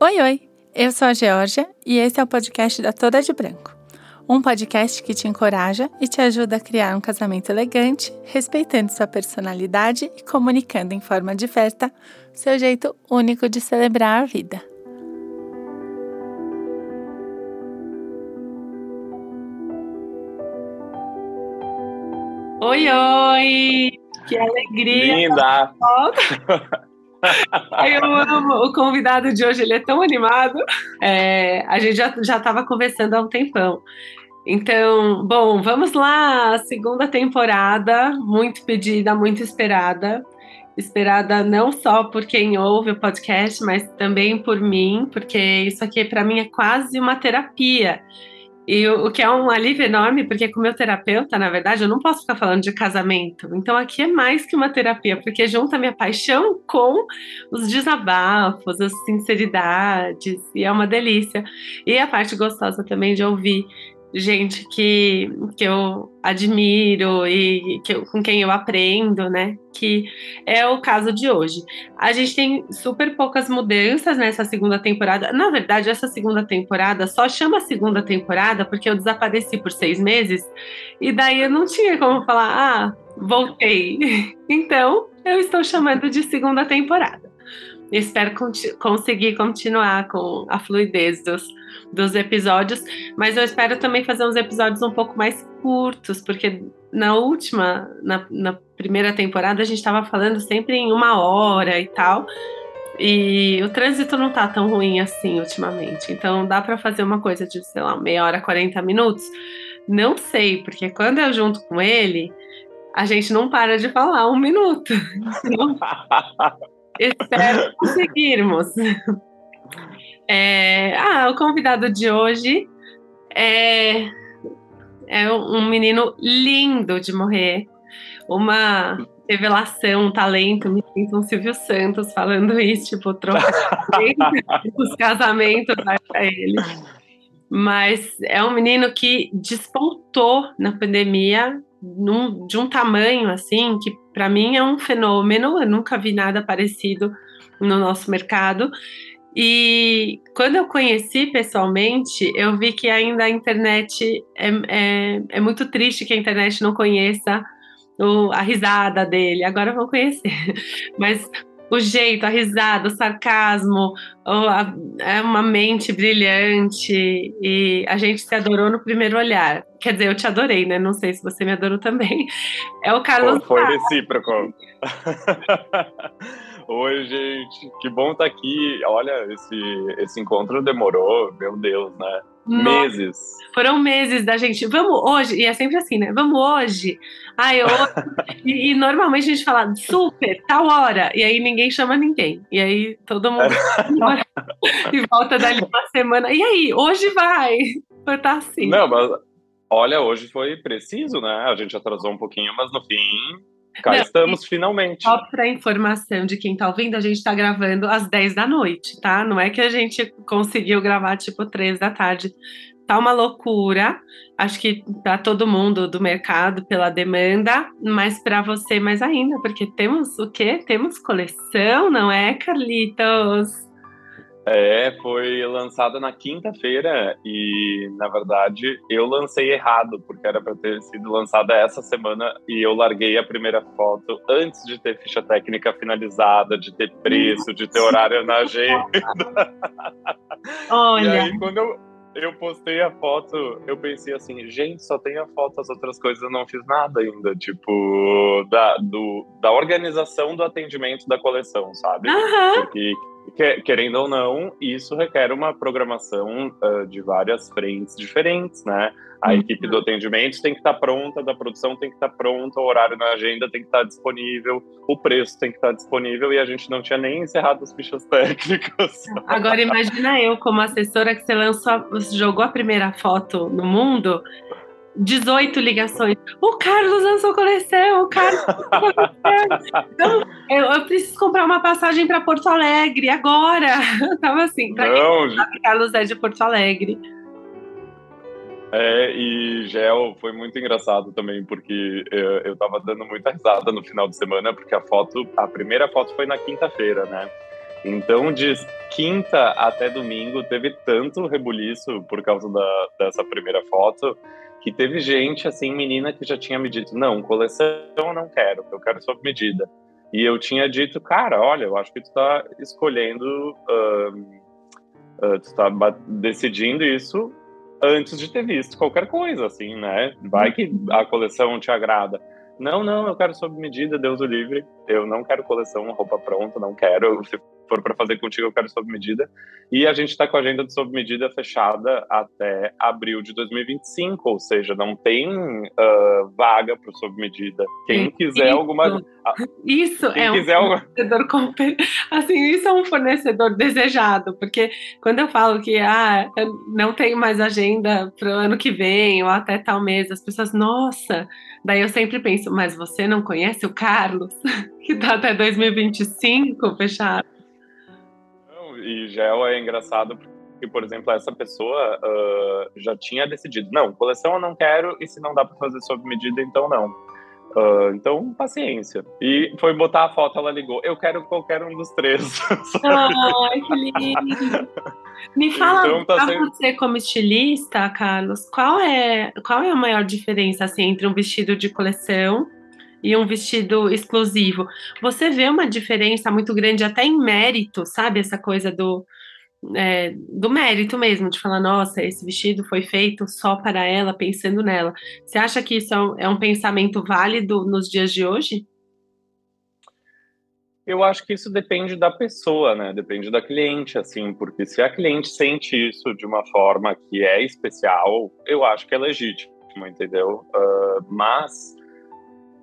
Oi, oi! Eu sou a Georgia e esse é o podcast da Toda de Branco. Um podcast que te encoraja e te ajuda a criar um casamento elegante, respeitando sua personalidade e comunicando em forma diversa seu jeito único de celebrar a vida. Oi, oi! Que alegria! Linda! Eu amo o convidado de hoje, ele é tão animado. É, a gente já estava conversando há um tempão. Então, bom, vamos lá, segunda temporada, muito pedida, muito esperada. Esperada não só por quem ouve o podcast, mas também por mim, porque isso aqui para mim é quase uma terapia. E o, o, que é um alívio enorme, porque com meu terapeuta, na verdade, eu não posso ficar falando de casamento. Então aqui é mais que uma terapia, porque junta a minha paixão com os desabafos, as sinceridades, e é uma delícia. E a parte gostosa também de ouvir gente que, que eu admiro e que eu, com quem eu aprendo, né? Que é o caso de hoje. A gente tem super poucas mudanças nessa segunda temporada. Na verdade, essa segunda temporada só chama segunda temporada porque eu desapareci por seis meses e daí eu não tinha como falar, ah, voltei. Então, eu estou chamando de segunda temporada. Espero conseguir continuar com a fluidez dos dos episódios, mas eu espero também fazer uns episódios um pouco mais curtos, porque na última, na, na primeira temporada, a gente estava falando sempre em uma hora e tal. E o trânsito não tá tão ruim assim ultimamente. Então dá para fazer uma coisa de, sei lá, meia hora, 40 minutos. Não sei, porque quando eu junto com ele, a gente não para de falar um minuto. Espero conseguirmos. É, ah, o convidado de hoje é, é um menino lindo de morrer, uma revelação, um talento. Me sinto um Silvio Santos falando isso, tipo, trocar os casamentos para ele. Mas é um menino que despontou na pandemia num, de um tamanho assim que para mim é um fenômeno. Eu nunca vi nada parecido no nosso mercado. E quando eu conheci pessoalmente, eu vi que ainda a internet é, é, é muito triste que a internet não conheça o, a risada dele. Agora vão conhecer. Mas o jeito, a risada, o sarcasmo, a, é uma mente brilhante e a gente se adorou no primeiro olhar. Quer dizer, eu te adorei, né? Não sei se você me adorou também. É o Carlos. Foi recíproco. Oi, gente, que bom estar tá aqui. Olha, esse, esse encontro demorou, meu Deus, né? Meses. Foram meses da gente. Vamos hoje, e é sempre assim, né? Vamos hoje. Ai, hoje. e, e, normalmente a gente fala super, tal hora. E aí ninguém chama ninguém. E aí todo mundo e volta dali uma semana. E aí, hoje vai. Foi tá assim. Não, mas olha, hoje foi preciso, né? A gente atrasou um pouquinho, mas no fim Cá Não, estamos finalmente. Só para informação de quem está ouvindo, a gente está gravando às 10 da noite, tá? Não é que a gente conseguiu gravar tipo 3 da tarde. Tá uma loucura. Acho que para todo mundo do mercado pela demanda, mas para você mais ainda, porque temos o quê? Temos coleção, não é, Carlitos? É, foi lançada na quinta-feira e, na verdade, eu lancei errado, porque era para ter sido lançada essa semana e eu larguei a primeira foto antes de ter ficha técnica finalizada, de ter preço, de ter horário na agenda. Olha. E aí, quando eu, eu postei a foto, eu pensei assim, gente, só tem a foto, as outras coisas eu não fiz nada ainda, tipo, da, do, da organização do atendimento da coleção, sabe? Uhum. Porque querendo ou não, isso requer uma programação uh, de várias frentes diferentes, né? A uhum. equipe do atendimento tem que estar tá pronta, da produção tem que estar tá pronta, o horário na agenda tem que estar tá disponível, o preço tem que estar disponível e a gente não tinha nem encerrado as fichas técnicas. Agora imagina eu como assessora que você lançou, jogou a primeira foto no mundo 18 ligações. O Carlos lançou coleção, o Carlos lançou coleção. Então, eu, eu, preciso comprar uma passagem para Porto Alegre agora. Eu tava assim, Não, quem sabe, Carlos é de Porto Alegre. É, e Gel foi muito engraçado também, porque eu, eu tava dando muita risada no final de semana, porque a foto, a primeira foto foi na quinta-feira, né? Então, de quinta até domingo, teve tanto rebuliço por causa da, dessa primeira foto, que teve gente, assim, menina que já tinha me dito, não, coleção eu não quero, eu quero sob medida. E eu tinha dito, cara, olha, eu acho que tu tá escolhendo, uh, tu tá decidindo isso antes de ter visto qualquer coisa, assim, né? Vai que a coleção te agrada. Não, não, eu quero sob medida, Deus o livre. Eu não quero coleção, roupa pronta, não quero. Se for para fazer contigo, eu quero sob medida. E a gente está com a agenda de sob medida fechada até abril de 2025, ou seja, não tem uh, vaga para sob medida. Quem quiser isso, alguma. Isso Quem é quiser um fornecedor alguma... assim, isso é um fornecedor desejado, porque quando eu falo que ah, não tenho mais agenda para o ano que vem ou até tal mês, as pessoas, nossa, daí eu sempre penso, mas você não conhece o Carlos, que está até 2025 fechado? E gel é engraçado porque, por exemplo, essa pessoa uh, já tinha decidido, não, coleção eu não quero e se não dá para fazer sob medida, então não. Uh, então, paciência. E foi botar a foto, ela ligou. Eu quero qualquer um dos três. Ai, que lindo. Me fala, então, tá sendo... você como estilista, Carlos, qual é, qual é a maior diferença assim, entre um vestido de coleção e um vestido exclusivo. Você vê uma diferença muito grande até em mérito, sabe? Essa coisa do, é, do mérito mesmo, de falar, nossa, esse vestido foi feito só para ela, pensando nela. Você acha que isso é um, é um pensamento válido nos dias de hoje? Eu acho que isso depende da pessoa, né? Depende da cliente, assim, porque se a cliente sente isso de uma forma que é especial, eu acho que é legítimo, entendeu? Uh, mas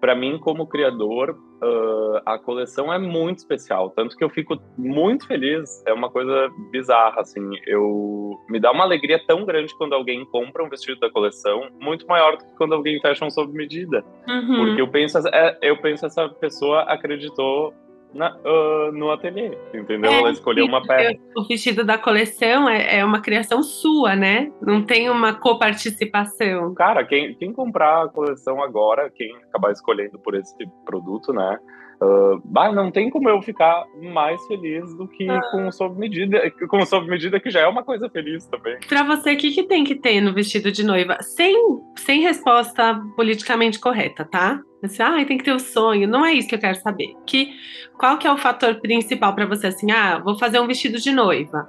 para mim, como criador, uh, a coleção é muito especial. Tanto que eu fico muito feliz. É uma coisa bizarra, assim. Eu me dá uma alegria tão grande quando alguém compra um vestido da coleção, muito maior do que quando alguém fecha um sob medida. Uhum. Porque eu penso, é, eu penso essa pessoa acreditou na, uh, no ateliê, entendeu? É, Ela escolheu uma peça. O vestido da coleção é, é, uma criação sua, né? Não tem uma coparticipação. Cara, quem, quem comprar a coleção agora, quem acabar escolhendo por esse produto, né? Uh, bah, não tem como eu ficar mais feliz do que ah. com sob medida, com sob medida que já é uma coisa feliz também. Para você, o que, que tem que ter no vestido de noiva? Sem, sem resposta politicamente correta, tá? Assim, ah, tem que ter o sonho. Não é isso que eu quero saber. Que, qual que é o fator principal para você assim? Ah, vou fazer um vestido de noiva.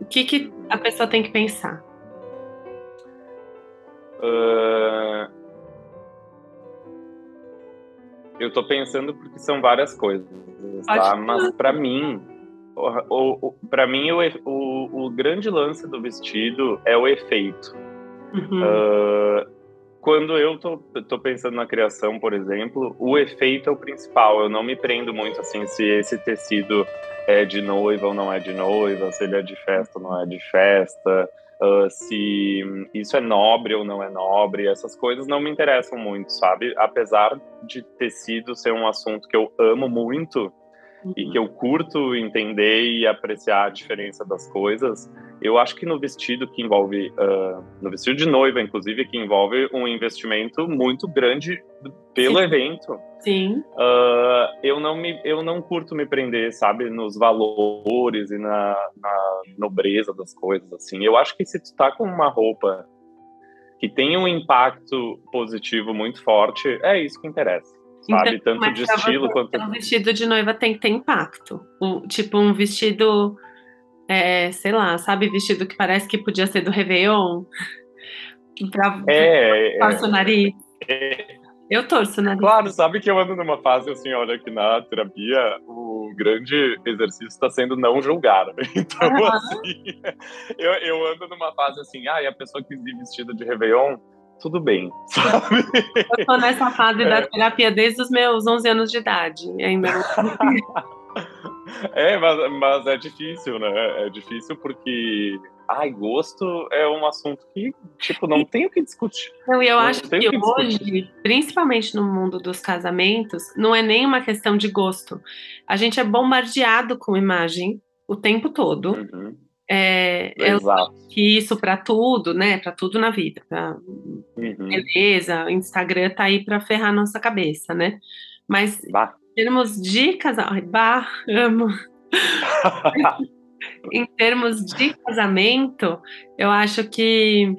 O que, que a pessoa tem que pensar? Uh, eu tô pensando porque são várias coisas, tá? Mas para mim, o, o, para mim o, o, o, grande lance do vestido é o efeito. Uhum. Uh, quando eu tô, tô pensando na criação, por exemplo, o efeito é o principal. Eu não me prendo muito assim se esse tecido é de noiva ou não é de noiva, se ele é de festa ou não é de festa, uh, se isso é nobre ou não é nobre. Essas coisas não me interessam muito, sabe? Apesar de tecido ser um assunto que eu amo muito, e que eu curto entender e apreciar a diferença das coisas, eu acho que no vestido que envolve, uh, no vestido de noiva, inclusive, que envolve um investimento muito grande pelo Sim. evento. Sim. Uh, eu não me, eu não curto me prender, sabe, nos valores e na, na nobreza das coisas, assim. Eu acho que se tu tá com uma roupa que tem um impacto positivo muito forte, é isso que interessa sabe? Então, Tanto de estilo quanto. Um vestido de noiva tem que ter impacto. Um, tipo, um vestido, é, sei lá, sabe, vestido que parece que podia ser do Réveillon? pra, é, torço é, o nariz. É, eu torço o nariz. Claro, sabe que eu ando numa fase assim, olha, que na terapia o grande exercício está sendo não julgar. Então, uhum. assim, eu, eu ando numa fase assim, ah, e a pessoa que vir vestida de Réveillon tudo bem, sabe? Eu tô nessa fase é. da terapia desde os meus 11 anos de idade, ainda É, mas, mas é difícil, né? É difícil porque ai, gosto é um assunto que, tipo, não tem o que discutir. Não, e eu não acho que, que hoje, principalmente no mundo dos casamentos, não é nem uma questão de gosto. A gente é bombardeado com imagem o tempo todo. Uhum. É, que isso para tudo, né? Para tudo na vida. Pra... Uhum. Beleza, o Instagram tá aí para ferrar nossa cabeça, né? Mas bah. Em termos de casal, bah, amo. em termos de casamento, eu acho que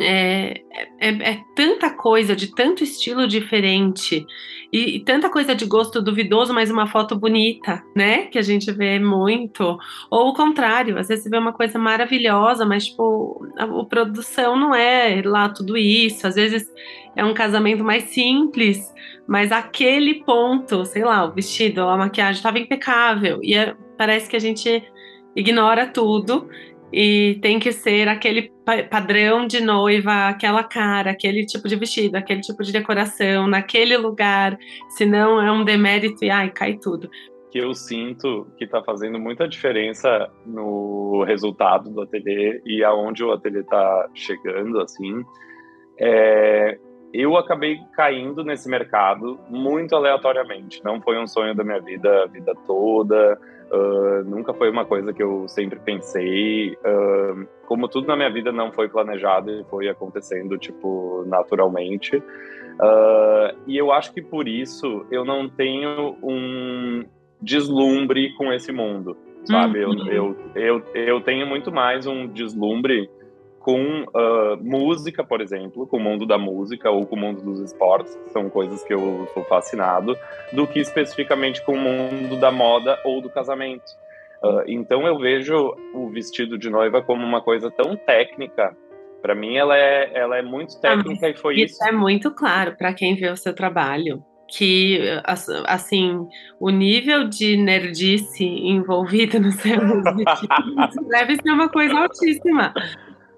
é, é, é, tanta coisa, de tanto estilo diferente, e, e, tanta coisa de gosto duvidoso, mas uma foto bonita, né? Que a gente vê muito. Ou o contrário, às vezes você vê uma coisa maravilhosa, mas, tipo, a, a produção não é lá tudo isso. Às vezes é um casamento mais simples, mas aquele ponto, sei lá, o vestido, a maquiagem estava impecável. E é, parece que a gente ignora tudo e tem que ser aquele padrão de noiva, aquela cara, aquele tipo de vestido, aquele tipo de decoração, naquele lugar, senão é um demérito e ai, cai tudo. Que eu sinto que está fazendo muita diferença no resultado do ateliê e aonde o ateliê está chegando, assim, é, eu acabei caindo nesse mercado muito aleatoriamente. Não foi um sonho da minha vida a vida toda. Uh, nunca foi uma coisa que eu sempre pensei. Uh, como tudo na minha vida não foi planejado e foi acontecendo, tipo, naturalmente. Uh, e eu acho que por isso eu não tenho um deslumbre com esse mundo, sabe? Uhum. Eu, eu, eu, eu tenho muito mais um deslumbre com uh, música, por exemplo, com o mundo da música ou com o mundo dos esportes, que são coisas que eu sou fascinado, do que especificamente com o mundo da moda ou do casamento. Uh, então eu vejo o vestido de noiva como uma coisa tão técnica. Para mim, ela é, ela é muito ah, técnica ah, e foi isso. Isso é muito claro para quem vê o seu trabalho que assim o nível de nerdice envolvido no seu vestido deve ser uma coisa altíssima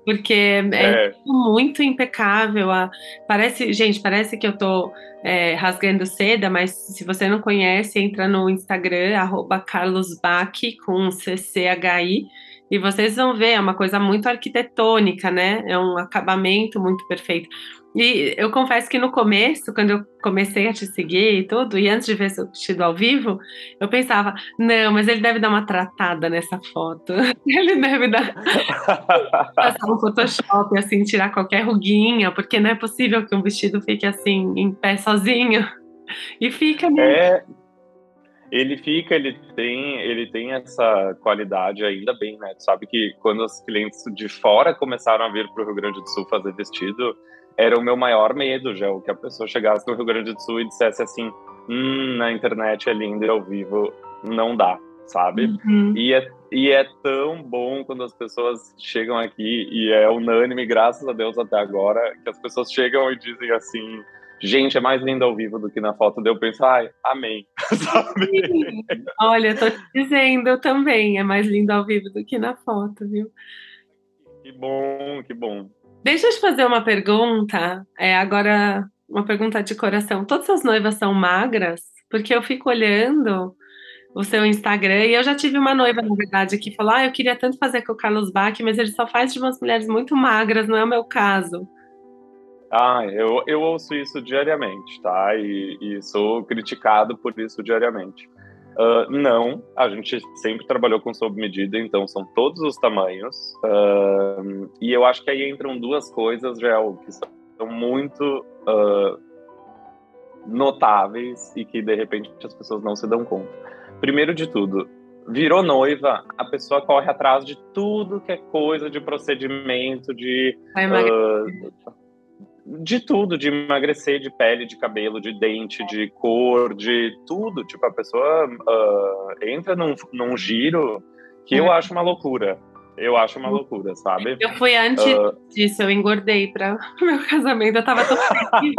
porque é, é, muito impecável. A, parece, gente, parece que eu tô é, rasgando seda, mas se você não conhece, entra no Instagram, arroba carlosbach com CCHI, e vocês vão ver, é uma coisa muito arquitetônica, né? É um acabamento muito perfeito. E eu confesso que no começo, quando eu comecei a te seguir e tudo, e antes de ver seu vestido ao vivo, eu pensava, não, mas ele deve dar uma tratada nessa foto. Ele deve dar passar um Photoshop, assim, tirar qualquer ruguinha, porque não é possível que um vestido fique assim, em pé sozinho. E fica mesmo. É, ele fica, ele tem, ele tem essa qualidade ainda bem, né? Tu sabe que quando os clientes de fora começaram a vir para o Rio Grande do Sul fazer vestido, era o meu maior medo, já, que a pessoa chegasse no Rio Grande do Sul e dissesse assim, hum, na internet é lindo e ao vivo não dá, sabe? Uhum. E, é, e é tão bom quando as pessoas chegam aqui, e é unânime, graças a Deus até agora, que as pessoas chegam e dizem assim, gente, é mais lindo ao vivo do que na foto. Daí eu penso, ai, amém. Olha, tô te dizendo eu também, é mais lindo ao vivo do que na foto, viu? Que bom, que bom. Deixa eu te fazer uma pergunta. É, agora, uma pergunta de coração. Todas as noivas são magras? Porque eu fico olhando o seu Instagram e eu já tive uma noiva, na verdade, que falou: Ah, eu queria tanto fazer com o Carlos Bach, mas ele só faz de umas mulheres muito magras, não é o meu caso. Ah, eu, eu ouço isso diariamente, tá? E, e sou criticado por isso diariamente. Uh, não, a gente sempre trabalhou com sob medida, então são todos os tamanhos. Uh, e eu acho que aí entram duas coisas, Gel, que são muito uh, notáveis e que de repente as pessoas não se dão conta. Primeiro de tudo, virou noiva, a pessoa corre atrás de tudo que é coisa de procedimento, de de tudo, de emagrecer, de pele, de cabelo, de dente, de cor, de tudo. Tipo, a pessoa uh, entra num, num giro que eu é. acho uma loucura. Eu acho uma loucura, sabe? Eu fui antes uh... disso, eu engordei para o meu casamento, eu tava tão feliz.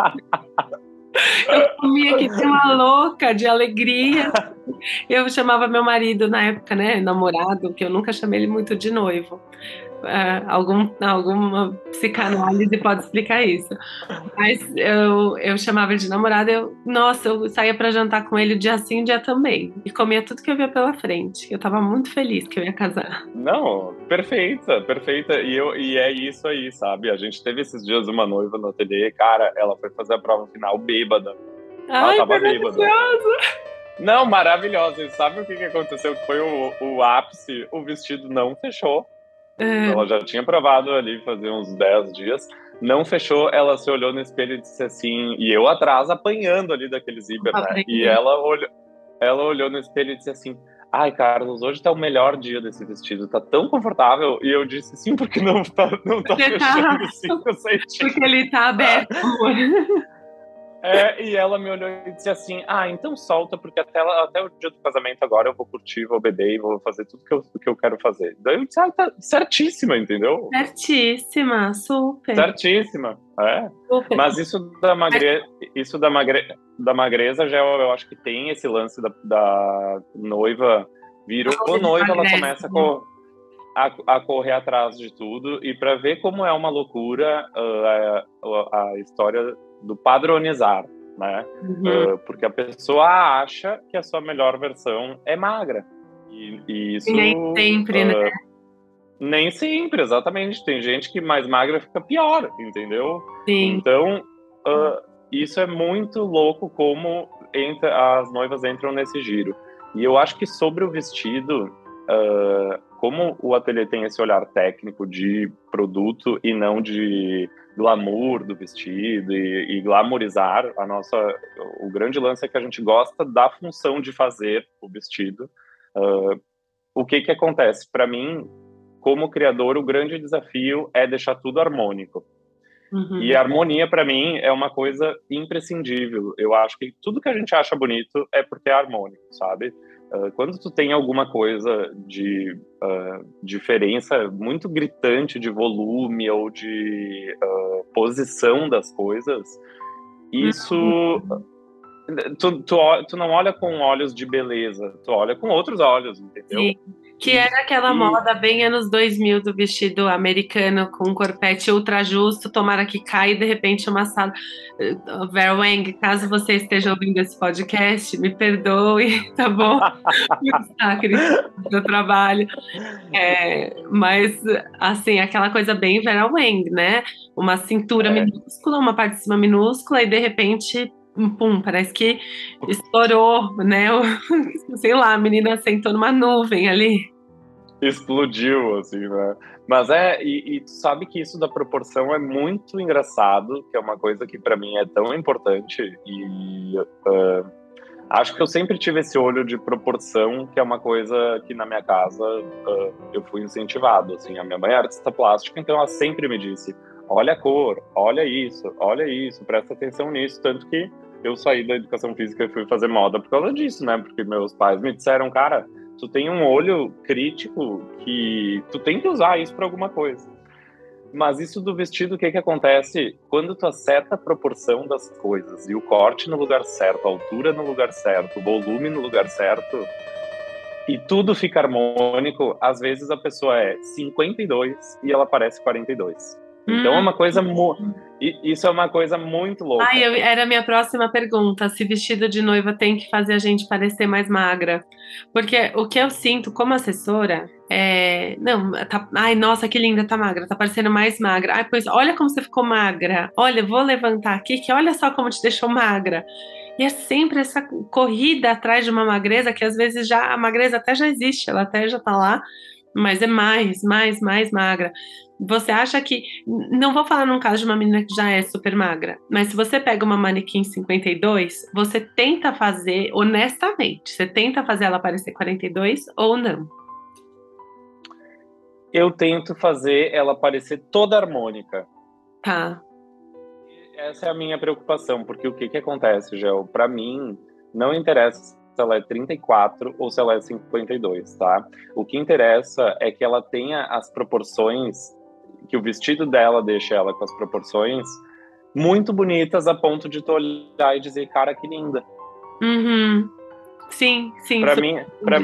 Eu comia que tinha uma louca de alegria. Eu chamava meu marido na época, né, namorado, que eu nunca chamei ele muito de noivo uh, algum, alguma psicanálise pode explicar isso. Mas eu, eu chamava ele de namorado, eu, nossa, eu saía para jantar com ele dia sim, dia também. E comia tudo que eu via pela frente. Eu tava muito feliz que eu ia casar. Não, perfeita, perfeita. E, eu, e é isso aí, sabe? A gente teve esses dias uma noiva no ateliê, cara, ela foi fazer a prova final bêbada. Ai, ela tava bêbada. Não, maravilhosa. E sabe o que, que aconteceu? Que foi o, o ápice? O vestido não fechou. É. Ela já tinha provado ali fazer uns 10 dias. Não fechou, ela se olhou no espelho e disse assim, e eu atrás apanhando ali daquele zíper, né? E ela olhou, ela olhou no espelho e disse assim: ai, Carlos, hoje tá o melhor dia desse vestido, tá tão confortável. E eu disse, sim, porque não tá, não tá tá- fechando cinco centímetros. Porque ele tá aberto. É, e ela me olhou e disse assim: Ah, então solta, porque até, ela- até o dia do casamento agora eu vou curtir, vou beber e vou fazer tudo que eu, que eu quero fazer. Daí eu disse: Ah, tá certíssima, entendeu? Certíssima, super. Certíssima. É. super. Mas isso da, magre... isso da, magre... da magreza já eu, eu acho que tem esse lance da, da noiva. Virou Não, noiva, ela começa a, cor- a, a correr atrás de tudo. E para ver como é uma loucura ah, a, a história do padronizar, né? Uhum. Uh, porque a pessoa acha que a sua melhor versão é magra. E, e isso. Nem sempre, né? uh, Nem sempre, exatamente. Tem gente que mais magra fica pior, entendeu? Sim. Então, uh, isso é muito louco como entra, as noivas entram nesse giro. E eu acho que sobre o vestido, como o ateliê tem esse olhar técnico de produto e não de glamour do vestido e, e glamourizar a nossa o grande lance é que a gente gosta da função de fazer o vestido. Uh, o que que acontece? Para mim como criador o grande desafio é deixar tudo harmônico. Uhum. e a harmonia para mim é uma coisa imprescindível. Eu acho que tudo que a gente acha bonito é porque é harmônico sabe Uh, quando tu tem alguma coisa de uh, diferença muito gritante de volume ou de uh, posição das coisas, isso tu, tu, tu, não olha com olhos de beleza, tu olha com outros olhos, entendeu? Sim. Que era aquela E- moda bem anos 2000 do vestido americano com um corpete ultra justo, tomara que caia e de repente uma sala. Eh, Vera Wang, caso você esteja ouvindo esse podcast, me perdoe, tá bom? Cris, do trabalho. É, mas, assim, aquela coisa bem Vera Wang, né? Uma cintura É. minúscula, uma parte de cima minúscula e de repente. Pum, parece que estourou, né? Sei lá, a menina sentou numa nuvem ali. explodiu, assim, né? Mas é, e, e tu sabe que isso da proporção é muito engraçado, que é uma coisa que para mim é tão importante e ah, acho que eu sempre tive esse olho de proporção, que é uma coisa que na minha casa ah, eu fui incentivado, assim, a minha mãe é artista plástica, então ela sempre me disse, olha a cor, olha isso, olha isso, presta atenção nisso, tanto que eu saí da educação física e fui fazer moda por causa disso, né? Porque meus pais me disseram, cara, tu tem um olho crítico que tu tem que usar isso para alguma coisa. Mas isso do vestido, o que que acontece? Quando tu acerta a proporção das coisas e o corte no lugar certo, a altura no lugar certo, o volume no lugar certo, e tudo fica harmônico, às vezes a pessoa é 52 e ela parece 42. Então é uma coisa mu- e isso é uma coisa muito louca. Ai, eu- era a minha próxima pergunta: se vestido de noiva tem que fazer a gente parecer mais magra. Porque o que eu sinto como assessora é. Não, tá, ai, nossa, que linda, tá magra, tá parecendo mais magra. Ai, pois olha como você ficou magra. Olha, vou levantar aqui, que olha só como te deixou magra. E é sempre essa corrida atrás de uma magreza que às vezes já a magreza até já existe, ela até já tá lá, mas é mais, mais, mais magra. Você acha que. Não vou falar num caso de uma menina que já é super magra, mas se você pega uma manequim 52, você tenta fazer, honestamente, você tenta fazer ela parecer 42 ou não? Eu tento fazer ela parecer toda harmônica. Tá. Essa é a minha preocupação, porque o que que acontece, Gel? Para mim, não interessa se ela é 34 ou se ela é 52, tá? O que interessa é que ela tenha as proporções, que o vestido dela deixe ela com as proporções muito bonitas a ponto de tu olhar e dizer, cara, que linda. Uhum. Sim, sim. Para mim, pra,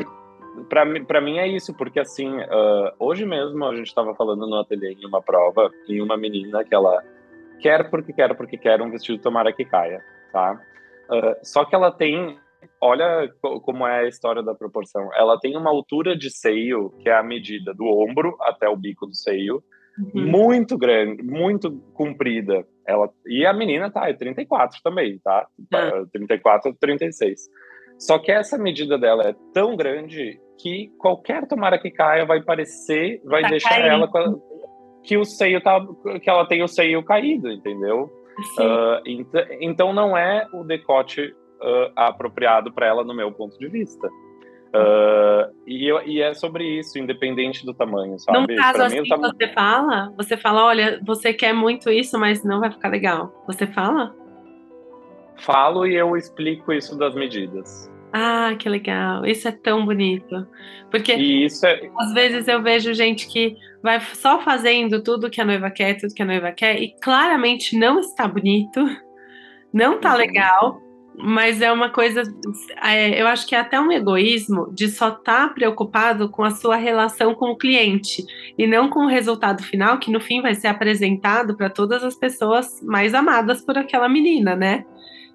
pra, mim- pra mim é isso, porque assim, ah, hoje mesmo a gente estava falando no ateliê em uma prova, em uma menina que ela quer porque quer porque quer um vestido tomara que caia, tá? Ah, só que ela tem, olha co- como é a história da proporção, ela tem uma altura de seio que é a medida do ombro até o bico do seio, Uhum. muito grande, muito comprida. Ela e a menina tá é 34 também, tá? Ah. 34, 36. Só que essa medida dela é tão grande que qualquer tomara que caia vai parecer, vai Tá deixar caindo. ela que o seio tá que ela tem o seio caído, entendeu? Ah, ent- então não é o decote ah, apropriado para ela no meu ponto de vista. Uh, e, e, é sobre isso, independente do tamanho, sabe? Num caso assim, tamanho... você fala, você fala, olha, você quer muito isso, mas não vai ficar legal. Você fala? Falo e eu explico isso das medidas. Ah, que legal. Isso é tão bonito. Porque é... às vezes eu vejo gente que vai só fazendo tudo que a noiva quer, tudo que a noiva quer, e claramente não está bonito, não está uhum. legal, mas é uma coisa. É, eu acho que é até um egoísmo de só estar tá preocupado com a sua relação com o cliente e não com o resultado final, que no fim vai ser apresentado para todas as pessoas mais amadas por aquela menina, né?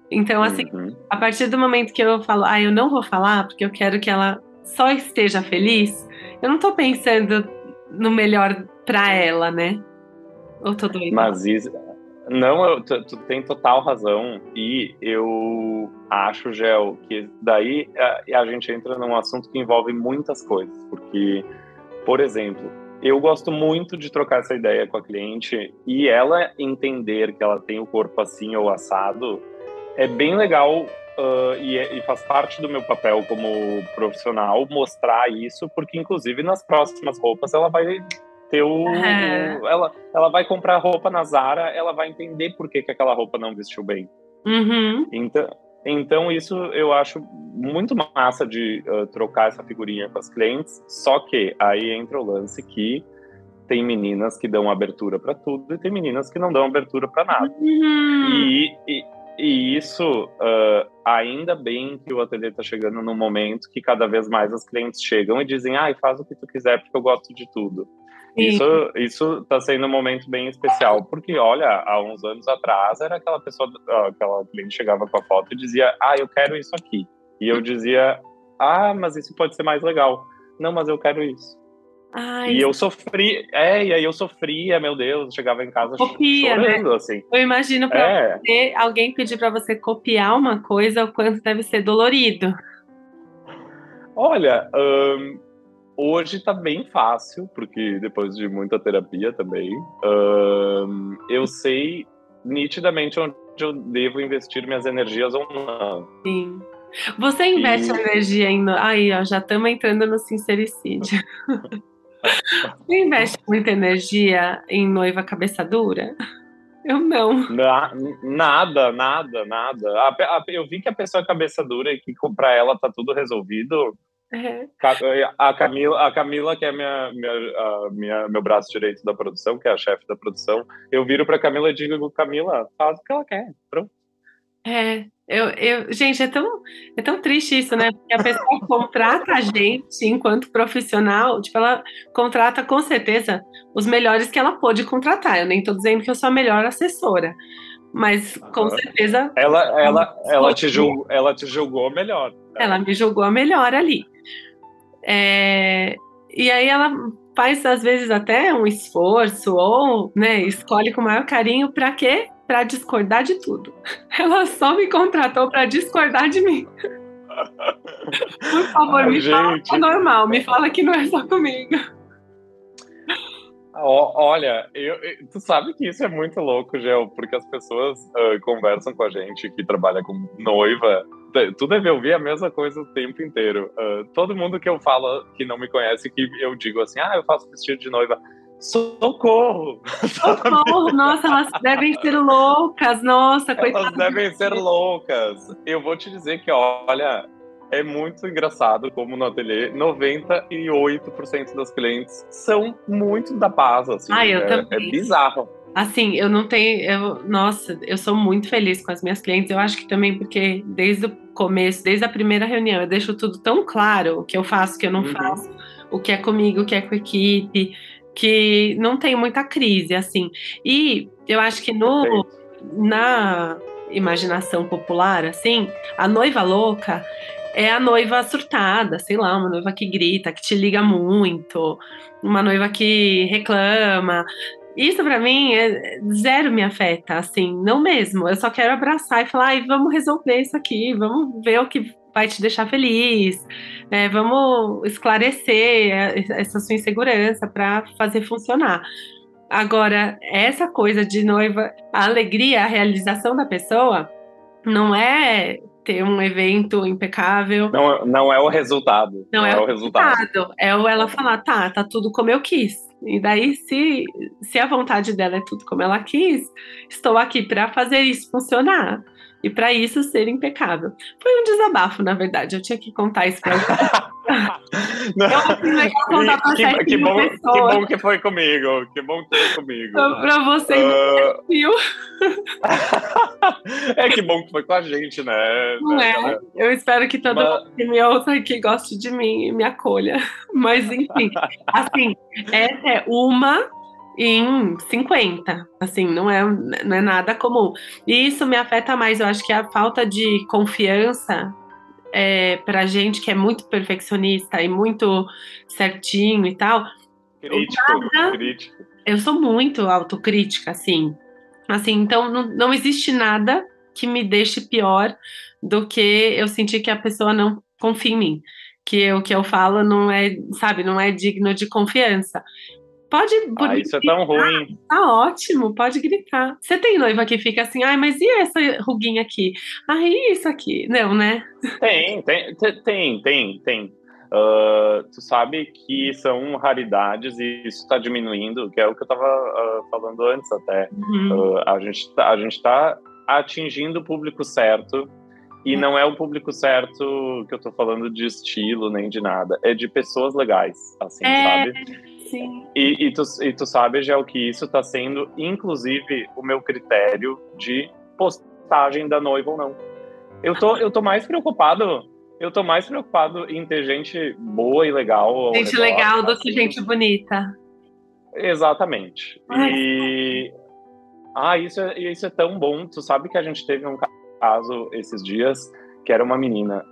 Então, assim, uhum. a partir do momento que eu falo, ah, eu não vou falar porque eu quero que ela só esteja feliz, eu não tô pensando no melhor para ela, né? Ou tô doida? Mas isso. Não, eu, tu, tu, tem total razão. E eu acho, Gel, que daí a, a gente entra num assunto que envolve muitas coisas. Porque, por exemplo, eu gosto muito de trocar essa ideia com a cliente e ela entender que ela tem o corpo assim ou assado é bem legal uh, e, é, e, faz parte do meu papel como profissional mostrar isso, porque inclusive nas próximas roupas ela vai ter o, uhum. ela, ela vai comprar roupa na Zara, ela vai entender por que, que aquela roupa não vestiu bem. Uhum. Então, então isso eu acho muito massa de uh, trocar essa figurinha com as clientes. Só que aí entra o lance que tem meninas que dão abertura para tudo e tem meninas que não dão abertura para nada. Uhum. E, e, e isso, uh, ainda bem que o ateliê está chegando num momento que cada vez mais as clientes chegam e dizem, ah, faz o que tu quiser porque eu gosto de tudo. Isso isso está sendo um momento bem especial porque olha há uns anos atrás era aquela pessoa aquela cliente chegava com a foto e dizia ah eu quero isso aqui e eu dizia ah mas isso pode ser mais legal não mas eu quero isso Ai, e eu sofri, é, e aí eu sofria, meu Deus, chegava em casa copia, né? chorando, né? assim. Eu imagino para é. você, alguém pedir para você copiar uma coisa, o quanto deve ser dolorido. Olha, um, hoje tá bem fácil, porque depois de muita terapia também, eu sei nitidamente onde eu devo investir minhas energias ou não. Sim. Você investe e... energia em. Aí, ó, já estamos entrando no sincericídio. Você investe muita energia em noiva cabeça dura? Eu não. Na, nada, nada, nada. A, a, eu vi que a pessoa é cabeça dura e que para ela tá tudo resolvido. É. A, Camila, a Camila, que é minha, minha, minha, meu braço direito da produção, que é a chefe da produção, eu viro para Camila e digo: Camila, faz o que ela quer. Pronto. É, eu, eu, gente, é tão, é tão triste isso, né? Porque a pessoa contrata a gente enquanto profissional, tipo, ela contrata com certeza os melhores que ela pôde contratar. Eu nem estou dizendo que eu sou a melhor assessora, mas com certeza. Ela, ela, ela, te, julgou, ela te julgou melhor. Ela me julgou a melhor ali. É, e aí ela faz, às vezes, até um esforço, ou né, escolhe com maior carinho para quê? para discordar de tudo. Ela só me contratou para discordar de mim. Por favor, Ai, me gente. fala que é normal, me fala que não é só comigo. Olha, eu, tu sabe que isso é muito louco, Gel, porque as pessoas uh, conversam com a gente que trabalha com noiva. Tu deve ouvir a mesma coisa o tempo inteiro. Uh, todo mundo que eu falo que não me conhece, que eu digo assim, ah, eu faço vestido de noiva. Socorro! Socorro! Nossa, elas devem ser loucas, nossa, coitadas. Elas devem ser loucas. Eu vou te dizer que, olha, é muito engraçado como no ateliê 98% das clientes são muito da paz, assim. Ah, eu é, também. É bizarro. Assim, eu não tenho. Eu, nossa, eu sou muito feliz com as minhas clientes. Eu acho que também porque desde o começo, desde a primeira reunião, eu deixo tudo tão claro o que eu faço, o que eu não uhum. faço, o que é comigo, o que é com a equipe que não tem muita crise, assim. E eu acho que no, na imaginação popular, assim, a noiva louca é a noiva surtada, sei lá, uma noiva que grita, que te liga muito, uma noiva que reclama. Isso para mim é zero me afeta, assim, não mesmo. Eu só quero abraçar e falar, ai, vamos resolver isso aqui, vamos ver o que vai te deixar feliz. É, vamos esclarecer essa sua insegurança para fazer funcionar. Agora, essa coisa de noiva, a alegria, a realização da pessoa, não é ter um evento impecável. Não, não é o resultado. Não, não é, é, o resultado. resultado. É ela falar, tá, tá tudo como eu quis. E daí, se, se a vontade dela é tudo como ela quis, estou aqui para fazer isso funcionar. E para isso ser impecável. Foi um desabafo, na verdade. Eu tinha que contar isso para eu, que, que, bom, que bom que foi comigo. Que bom que foi comigo. Para você, uh... é que bom que foi com a gente, né? Não é? Eu espero que todo Mas... mundo que me ouça aqui goste de mim e me acolha. Mas, enfim, assim, essa é uma em 50. Assim, não é, não é nada comum. E isso me afeta mais. Eu acho que a falta de confiança é, pra gente que é muito perfeccionista e muito certinho e tal. Crítico, nada, crítico. Eu sou muito autocrítica, assim. Assim, então não, não existe nada que me deixe pior do que eu sentir que a pessoa não confia em mim. Que o que eu falo não é, sabe, não é digno de confiança. Pode. Ah, isso é tão ruim. Tá ótimo, pode gritar. Você tem noiva que fica assim, ai, mas e essa ruguinha aqui? Ai, isso aqui? Não, né? Tem, tem, tem, tem, tem. Uh, tu sabe que são raridades e isso está diminuindo, que é o que eu estava uh, ah, falando antes até. Uhum. Uh, a gente tá, a gente está atingindo o público certo e uhum. não é o público certo que eu estou falando de estilo nem de nada, é de pessoas legais, assim, é... sabe? Sim. E, e, tu, e tu sabe, já o que isso está sendo, inclusive, o meu critério de postagem da noiva ou não. Eu tô, eu tô mais preocupado. Eu tô mais preocupado em ter gente boa e legal. Gente legal do que gente bonita. Exatamente. Ai. E. Ah, isso é, isso é tão bom. Tu sabe que a gente teve um caso esses dias que era uma menina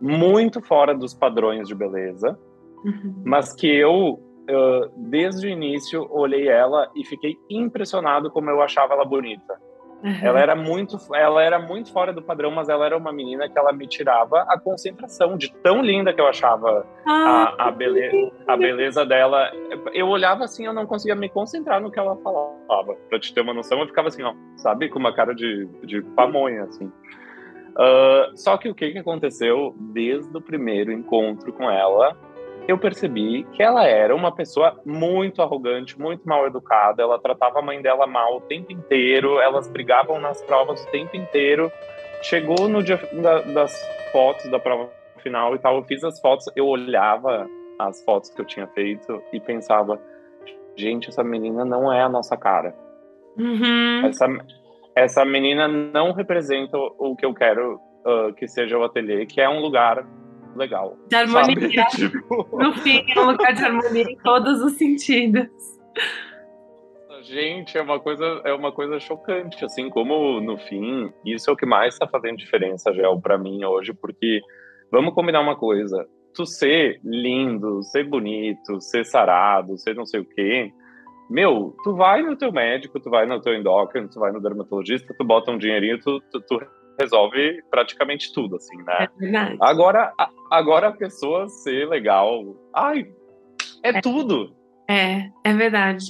muito fora dos padrões de beleza, uhum. mas que eu uh, desde o início, olhei ela e fiquei impressionado como eu achava ela bonita. Uhum. Ela era muito, ela era muito fora do padrão, mas ela era uma menina que ela me tirava a concentração de tão linda que eu achava ah, a, a, bele, a beleza dela. Eu olhava assim, eu não conseguia me concentrar no que ela falava. Pra te ter uma noção, eu ficava assim, ó, sabe, com uma cara de, de pamonha, assim. Uh, só que o que, que aconteceu desde o primeiro encontro com ela eu percebi que ela era uma pessoa muito arrogante, muito mal educada. Ela tratava a mãe dela mal o tempo inteiro, elas brigavam nas provas o tempo inteiro. Chegou no dia da, das fotos da prova final e tal, eu fiz as fotos, eu olhava as fotos que eu tinha feito e pensava: gente, essa menina não é a nossa cara. Uhum. Essa, essa menina não representa o que eu quero uh, que seja o ateliê, que é um lugar legal. De harmonia. Tipo... No fim, é um lugar de harmonia em todos os sentidos. Gente, é uma coisa, é uma coisa chocante, assim como no fim, isso é o que mais está fazendo diferença, Gel, para mim hoje, porque vamos combinar uma coisa, tu ser lindo, ser bonito, ser sarado, ser não sei o quê, meu, tu vai no teu médico, tu vai no teu endócrino, tu vai no dermatologista, tu bota um dinheirinho, tu, tu, tu resolve praticamente tudo, assim, né? É verdade. Agora, a, agora a pessoa ser legal, ai, é, é tudo. É, é verdade.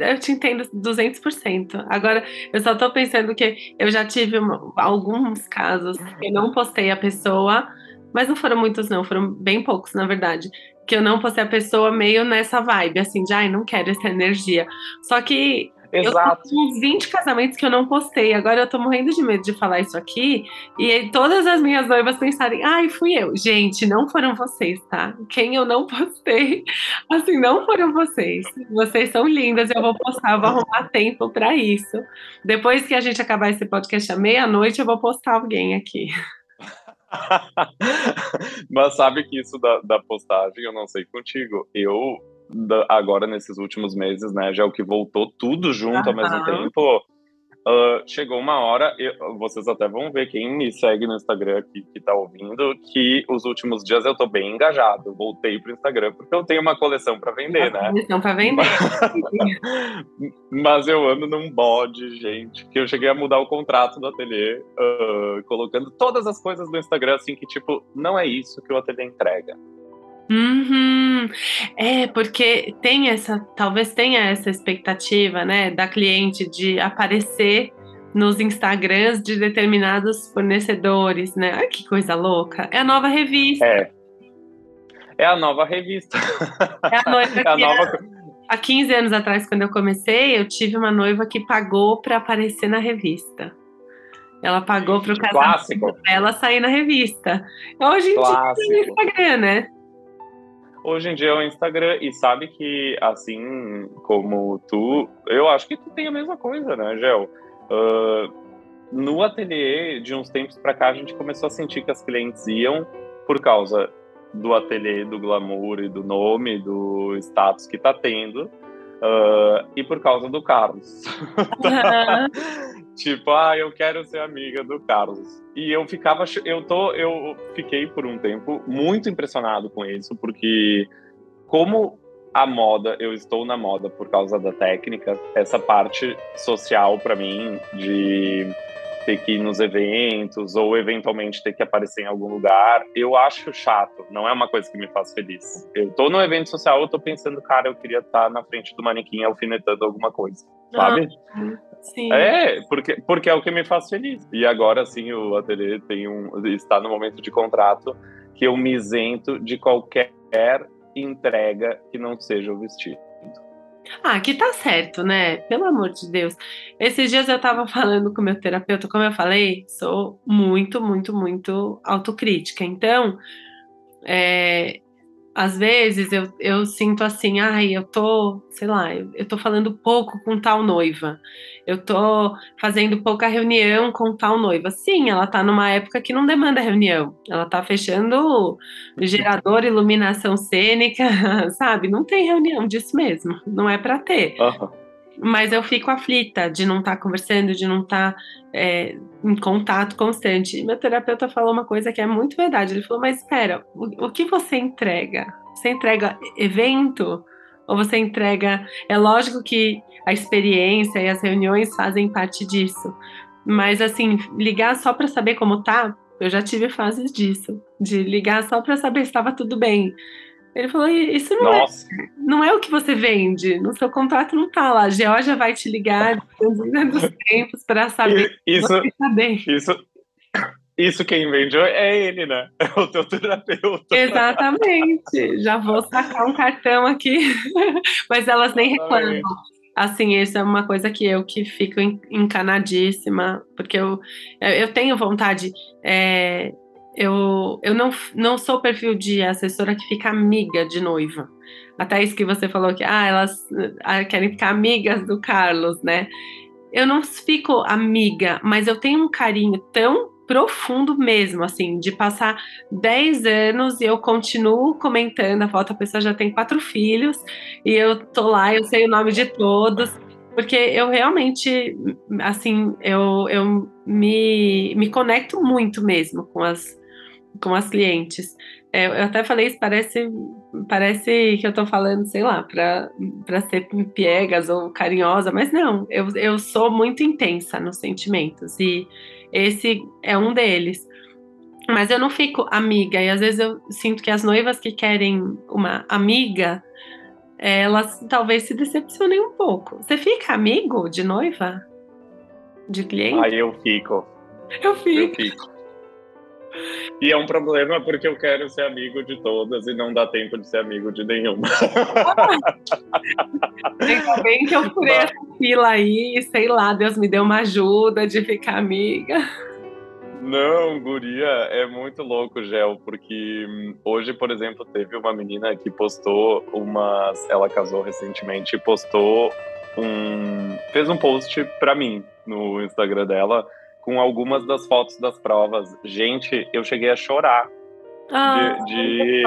Eu te entendo 200%. Agora, eu só tô pensando que eu já tive uma, alguns casos que eu não postei a pessoa, mas não foram muitos, não, foram bem poucos, na verdade. Que eu não postei a pessoa meio nessa vibe, assim, de ai, não quero essa energia. Só que Exato. Eu uns 20 casamentos que eu não postei. Agora eu tô morrendo de medo de falar isso aqui. E todas as minhas noivas pensarem, ai, fui eu. Gente, não foram vocês, tá? Quem eu não postei, assim, não foram vocês. Vocês são lindas, eu vou postar, eu vou arrumar tempo para isso. Depois que a gente acabar esse podcast à meia-noite, eu vou postar alguém aqui. Mas sabe que isso da, da postagem, eu não sei contigo. Eu agora nesses últimos meses, né, já é o que voltou tudo junto uhum. ao mesmo tempo, uh, chegou uma hora, eu, vocês até vão ver, quem me segue no Instagram aqui, que tá ouvindo, que os últimos dias eu tô bem engajado, voltei pro Instagram, porque eu tenho uma coleção para vender, uma né? Coleção para vender. Mas eu ando num bode, gente, que eu cheguei a mudar o contrato do ateliê, uh, colocando todas as coisas no Instagram, assim, que tipo, não é isso que o ateliê entrega. Uhum. É, porque tem essa, talvez tenha essa expectativa, né, da cliente de aparecer nos Instagrams de determinados fornecedores, né? Ai, que coisa louca. É a nova revista. É. É a nova revista. É a noiva é a nova... Há 15 anos atrás, quando eu comecei, eu tive uma noiva que pagou para aparecer na revista. Ela pagou para o casamento ela sair na revista. Hoje em Clássico. dia o Instagram, né? Hoje em dia é o Instagram, e sabe que, assim como tu, eu acho que tu tem a mesma coisa, né, Gel? Uh, no ateliê, de uns tempos para cá, a gente começou a sentir que as clientes iam por causa do ateliê, do glamour e do nome, do status que tá tendo, uh, e por causa do Carlos. tipo, ah, eu quero ser amiga do Carlos. E eu ficava, eu tô, eu fiquei por um tempo muito impressionado com isso, porque como a moda, eu estou na moda por causa da técnica, essa parte social para mim de ter que ir nos eventos ou eventualmente ter que aparecer em algum lugar, eu acho chato, não é uma coisa que me faz feliz. Eu tô no evento social, eu tô pensando, cara, eu queria estar na frente do manequim alfinetando alguma coisa, sabe? Ah, sim. É, porque, porque é o que me faz feliz. E agora sim, o ateliê tem um, está no momento de contrato que eu me isento de qualquer entrega que não seja o vestido. Ah, que tá certo, né? Pelo amor de Deus. Esses dias eu tava falando com meu terapeuta, como eu falei, sou muito, muito, muito autocrítica. Então, é, às vezes eu, eu sinto assim, ai, eu tô, sei lá, eu, tô falando pouco com tal noiva, eu tô fazendo pouca reunião com tal noiva. Sim, ela tá numa época que não demanda reunião, ela tá fechando gerador, iluminação cênica, sabe? Não tem reunião disso mesmo, não é para ter. Uhum mas eu fico aflita de não estar tá conversando, de não estar tá, é, em contato constante. E meu terapeuta falou uma coisa que é muito verdade. Ele falou: Mas espera, o, o que você entrega? Você entrega evento? Ou você entrega. É lógico que a experiência e as reuniões fazem parte disso, mas assim, ligar só para saber como tá, eu já tive fases disso, de ligar só para saber se estava tudo bem. Ele falou: Isso não é, não é o que você vende. No seu contrato não tá lá. A Georgia vai te ligar dos tempos para saber isso, tá. Isso, isso quem vende é ele, né? É o teu terapeuta. Exatamente. Já vou sacar um cartão aqui. Mas elas nem reclamam. Assim, isso é uma coisa que eu que fico encanadíssima, porque eu, eu tenho vontade. É, eu, eu não, não sou o perfil de assessora que fica amiga de noiva. Até isso que você falou que ah, elas ah, querem ficar amigas do Carlos, né? Eu não fico amiga, mas eu tenho um carinho tão profundo mesmo, assim, de passar 10 anos e eu continuo comentando a foto, a pessoa já tem quatro filhos e eu tô lá, eu sei o nome de todos, porque eu realmente, assim, eu, eu me, me conecto muito mesmo com as, com as clientes. É, eu até falei isso, parece, parece que eu tô falando, sei lá, para ser piegas ou carinhosa, mas não, eu, eu sou muito intensa nos sentimentos e esse é um deles. Mas eu não fico amiga, e às vezes eu sinto que as noivas que querem uma amiga, elas talvez se decepcionem um pouco. Você fica amigo de noiva? De cliente? Aí eu fico. Eu fico. Eu fico. E é um problema porque eu quero ser amigo de todas e não dá tempo de ser amigo de nenhuma. Ainda bem que eu furei essa fila aí, sei lá, Deus me deu uma ajuda de ficar amiga. Não, guria, é muito louco, Gel, porque hum, hoje, por exemplo, teve uma menina que postou uma. Ela casou recentemente e postou um. fez um post pra mim no Instagram dela com algumas das fotos das provas. Gente, eu cheguei a chorar ah, de, de,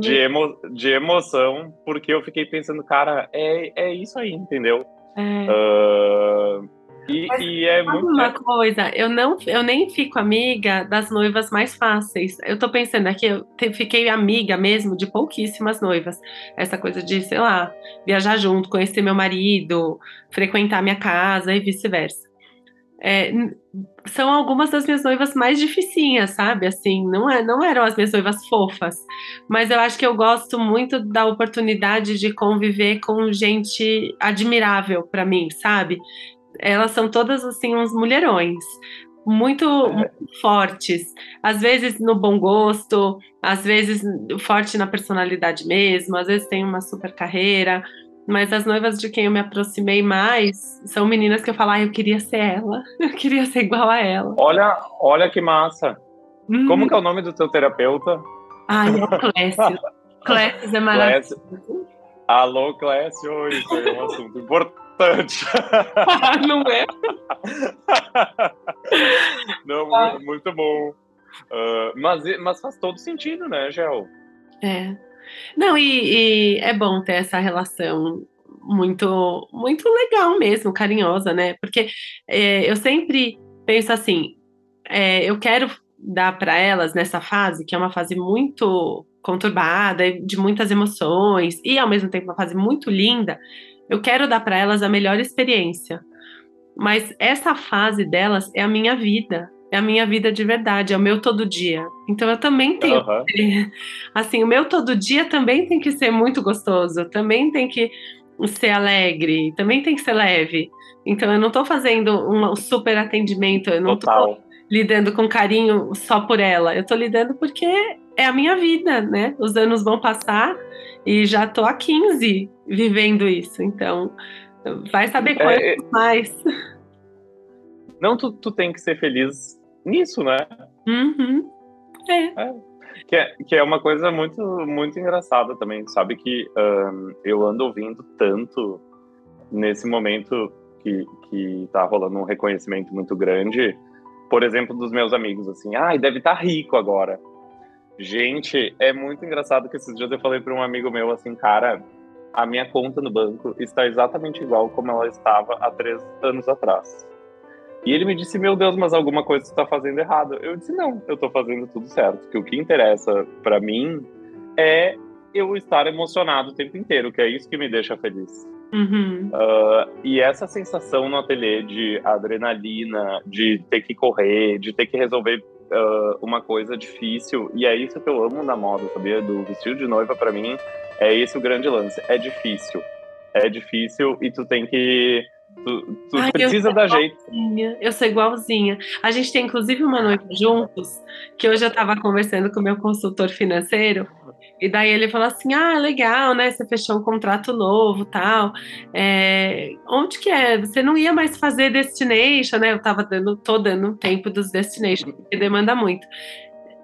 de, emo, de, emoção, porque eu fiquei pensando, cara, é, é isso aí, entendeu? É. Uh, e, e, é muito. Uma coisa, eu, não, eu nem fico amiga das noivas mais fáceis. Eu tô pensando aqui, eu te, fiquei amiga mesmo de pouquíssimas noivas. Essa coisa de, sei lá, viajar junto, conhecer meu marido, frequentar minha casa e vice-versa. É, são algumas das minhas noivas mais dificinhas, sabe? Assim, não, é, não eram as minhas noivas fofas, mas eu acho que eu gosto muito da oportunidade de conviver com gente admirável para mim, sabe? elas são todas assim uns mulherões. Muito, é. muito, fortes, às vezes no bom gosto, às vezes forte na personalidade mesmo, às vezes tem uma super carreira, mas as noivas de quem eu me aproximei mais são meninas que eu falo, ah, eu queria ser ela, eu queria ser igual a ela. Olha, olha que massa. Hum. Como que é o nome do teu terapeuta? Ah, é o Clécio. Clécio é maravilhoso. Alô, Clécio, isso é um assunto importante. Não é? Não, ah. muito, muito, bom. Uh, mas, mas faz todo sentido, né, Gel? É. Não, e, e é bom ter essa relação muito, muito legal mesmo, carinhosa, né? Porque é, eu sempre penso assim, é, eu quero dar para elas nessa fase, que é uma fase muito conturbada, de muitas emoções, e ao mesmo tempo uma fase muito linda, eu quero dar para elas a melhor experiência. Mas essa fase delas é a minha vida, é a minha vida de verdade, é o meu todo dia. Então eu também tenho uhum. que, assim, o meu todo dia também tem que ser muito gostoso, também tem que ser alegre, também tem que ser leve. Então eu não estou fazendo um super atendimento, eu não estou lidando com carinho só por ela. Eu estou lidando porque é a minha vida, né? Os anos vão passar e já estou há 15 vivendo isso. Então, vai saber quanto é, é, mais. Não, tu, tu tem que ser feliz nisso, né? Uhum. É. é. Que, é, que é uma coisa muito, muito engraçada também, sabe? Que um, eu ando ouvindo tanto nesse momento que, que tá rolando um reconhecimento muito grande, por exemplo, dos meus amigos, assim, ai, ah, deve estar tá rico agora. Gente, é muito engraçado que esses dias eu falei para um amigo meu assim, cara, a minha conta no banco está exatamente igual como ela estava há três anos atrás. E ele me disse, meu Deus, mas alguma coisa você está fazendo errado. Eu disse, não, eu estou fazendo tudo certo. Que o que interessa para mim é eu estar emocionado o tempo inteiro, que é isso que me deixa feliz. Uhum. Uh, e essa sensação no ateliê de adrenalina, de ter que correr, de ter que resolver uh, uma coisa difícil, e é isso que eu amo na moda, sabia? Do vestido de noiva, para mim, é esse o grande lance. É difícil. É difícil e tu tem que Tu, tu Ai, precisa dar jeito. Eu sou igualzinha. A gente tem inclusive uma noite juntos, que hoje eu estava conversando com o meu consultor financeiro, e daí ele falou assim: ah, legal, né? Você fechou um contrato novo tal. É, onde que é? Você não ia mais fazer destination, né? Eu tava dando, tô dando tempo dos destination, porque demanda muito.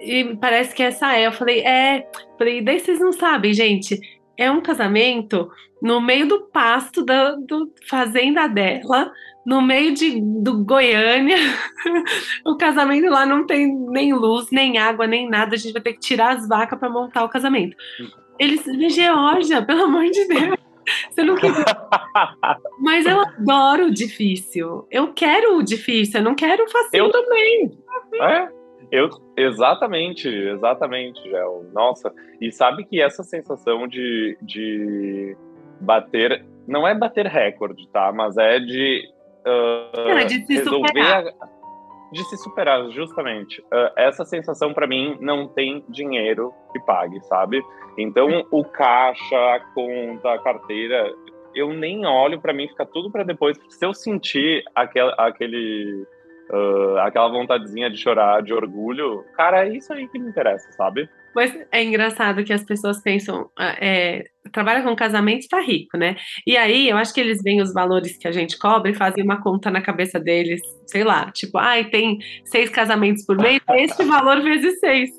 E parece que essa é. Eu falei, é. Falei, daí vocês não sabem, gente é um casamento no meio do pasto da do fazenda dela, no meio de, do Goiânia. o casamento lá não tem nem luz, nem água, nem nada. A gente vai ter que tirar as vacas para montar o casamento. Eles, Geórgia, pelo amor de Deus. Você não quer. Mas eu adoro o difícil. Eu quero o difícil, eu não quero o fácil. Eu também. É. Eu, exatamente, exatamente, Gel. Nossa, e sabe que essa sensação de, de bater, não é bater recorde, tá? Mas é de, uh, é de se resolver superar. A, de se superar, justamente. Uh, essa sensação para mim não tem dinheiro que pague, sabe? Então o caixa, a conta, a carteira, eu nem olho para mim, fica tudo para depois. Se eu sentir aquel, aquele uh, aquela vontadezinha de chorar de orgulho, cara, é isso aí que me interessa, sabe? Mas é engraçado que as pessoas pensam, ah, é, trabalha com casamento está rico, né? E aí eu acho que eles veem os valores que a gente cobra e fazem uma conta na cabeça deles, sei lá, tipo, ai, tem seis casamentos por mês, esse valor vezes seis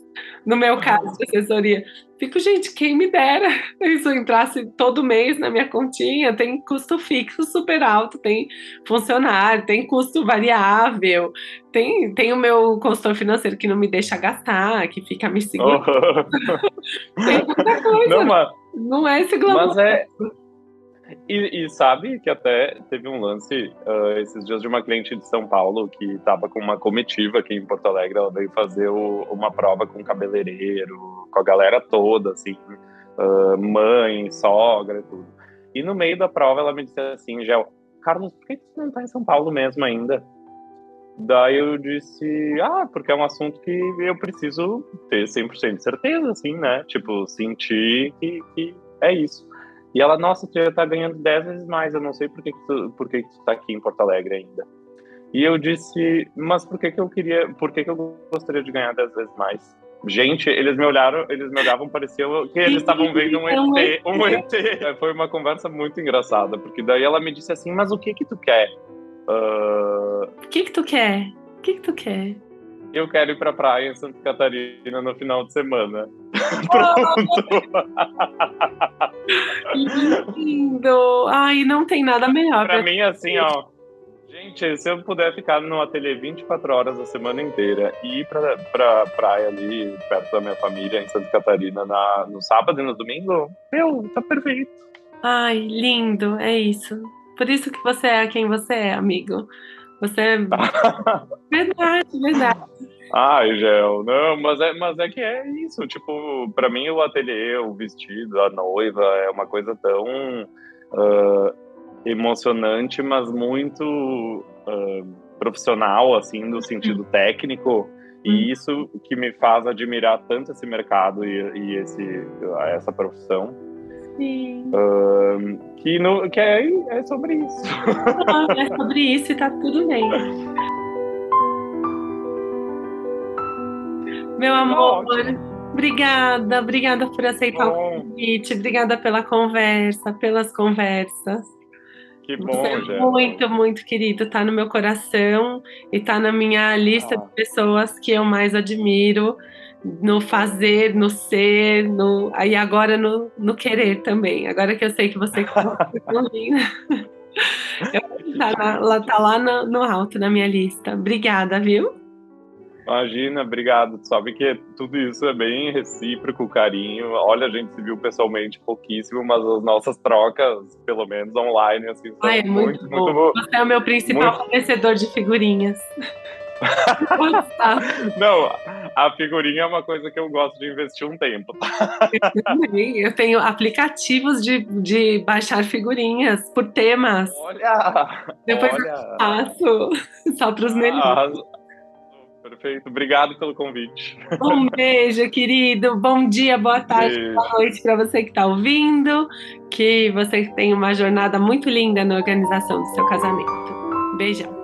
no meu caso de assessoria. Fico, gente, quem me dera isso entrasse todo mês na minha continha. Tem custo fixo super alto, tem funcionário, tem custo variável, tem, tem o meu consultor financeiro que não me deixa gastar, que fica me seguindo. Tem muita coisa. Não, mas, não é esse glamour. Mas é, e, e, sabe que até teve um lance uh, esses dias de uma cliente de São Paulo que estava com uma comitiva aqui em Porto Alegre. Ela veio fazer o, uma prova com cabeleireiro, com a galera toda, assim, uh, mãe, sogra e tudo. E no meio da prova ela me disse assim: Gel, Carlos, por que você não está em São Paulo mesmo ainda? Daí eu disse, ah, porque é um assunto que eu preciso ter 100% de certeza, assim, né? Tipo, sentir que, que é isso. E ela, nossa, tu já tá ganhando 10 vezes mais, eu não sei por que, que tu, por que, que tu tá aqui em Porto Alegre ainda. E eu disse, mas por que, que eu queria, por que, que eu gostaria de ganhar 10 vezes mais? Gente, eles me olharam, eles me olhavam, parecia que eles estavam vendo um ET, um ET. Foi uma conversa muito engraçada, porque daí ela me disse assim, mas o que que tu quer? Uh... O que que tu quer? O que que tu quer? Eu quero ir pra praia em Santa Catarina no final de semana. Pronto! Lindo! Ai, não tem nada melhor. Pra, pra mim, assim, ó Gente, se eu puder ficar no ateliê 24 horas a semana inteira e ir pra, pra praia ali, perto da minha família, em Santa Catarina, na, no sábado e no domingo, meu, tá perfeito. Ai, lindo, é isso. Por isso que você é quem você é, amigo. Você é. verdade, verdade. Ai, Gel, não, mas é, mas é que é isso. Tipo, para mim, o ateliê, o vestido, a noiva é uma coisa tão. Uh, emocionante, mas muito uh, profissional, assim, no sentido uhum. técnico. E uhum. isso que me faz admirar tanto esse mercado e, e esse, essa profissão. Sim. Que, no, que é, é sobre isso. Ah, é sobre isso e tá tudo bem. Meu amor, obrigada, obrigada por aceitar Bom. o convite, obrigada pela conversa, pelas conversas. Que bom, Você é muito, muito querido. Tá no meu coração e tá na minha lista ah. de pessoas que eu mais admiro no fazer, no ser, no aí agora no, no querer também. Agora que eu sei que você tá, na, tá lá no, no alto na minha lista. Obrigada, viu? Imagina, obrigado. Sabe que tudo isso é bem recíproco, carinho. Olha, a gente se viu pessoalmente pouquíssimo, mas as nossas trocas, pelo menos online, assim, são Ai, é muito, muito, bom. muito bom. Você é o meu principal muito... fornecedor de figurinhas. Não, a figurinha é uma coisa que eu gosto de investir um tempo. Tá? Eu tenho aplicativos de, de baixar figurinhas por temas. Olha! Depois olha. eu faço só para os melhores. Perfeito. Obrigado pelo convite. Um beijo, querido. Bom dia, boa tarde, beijo. boa noite para você que está ouvindo. Que você tenha uma jornada muito linda na organização do seu casamento. Beijão.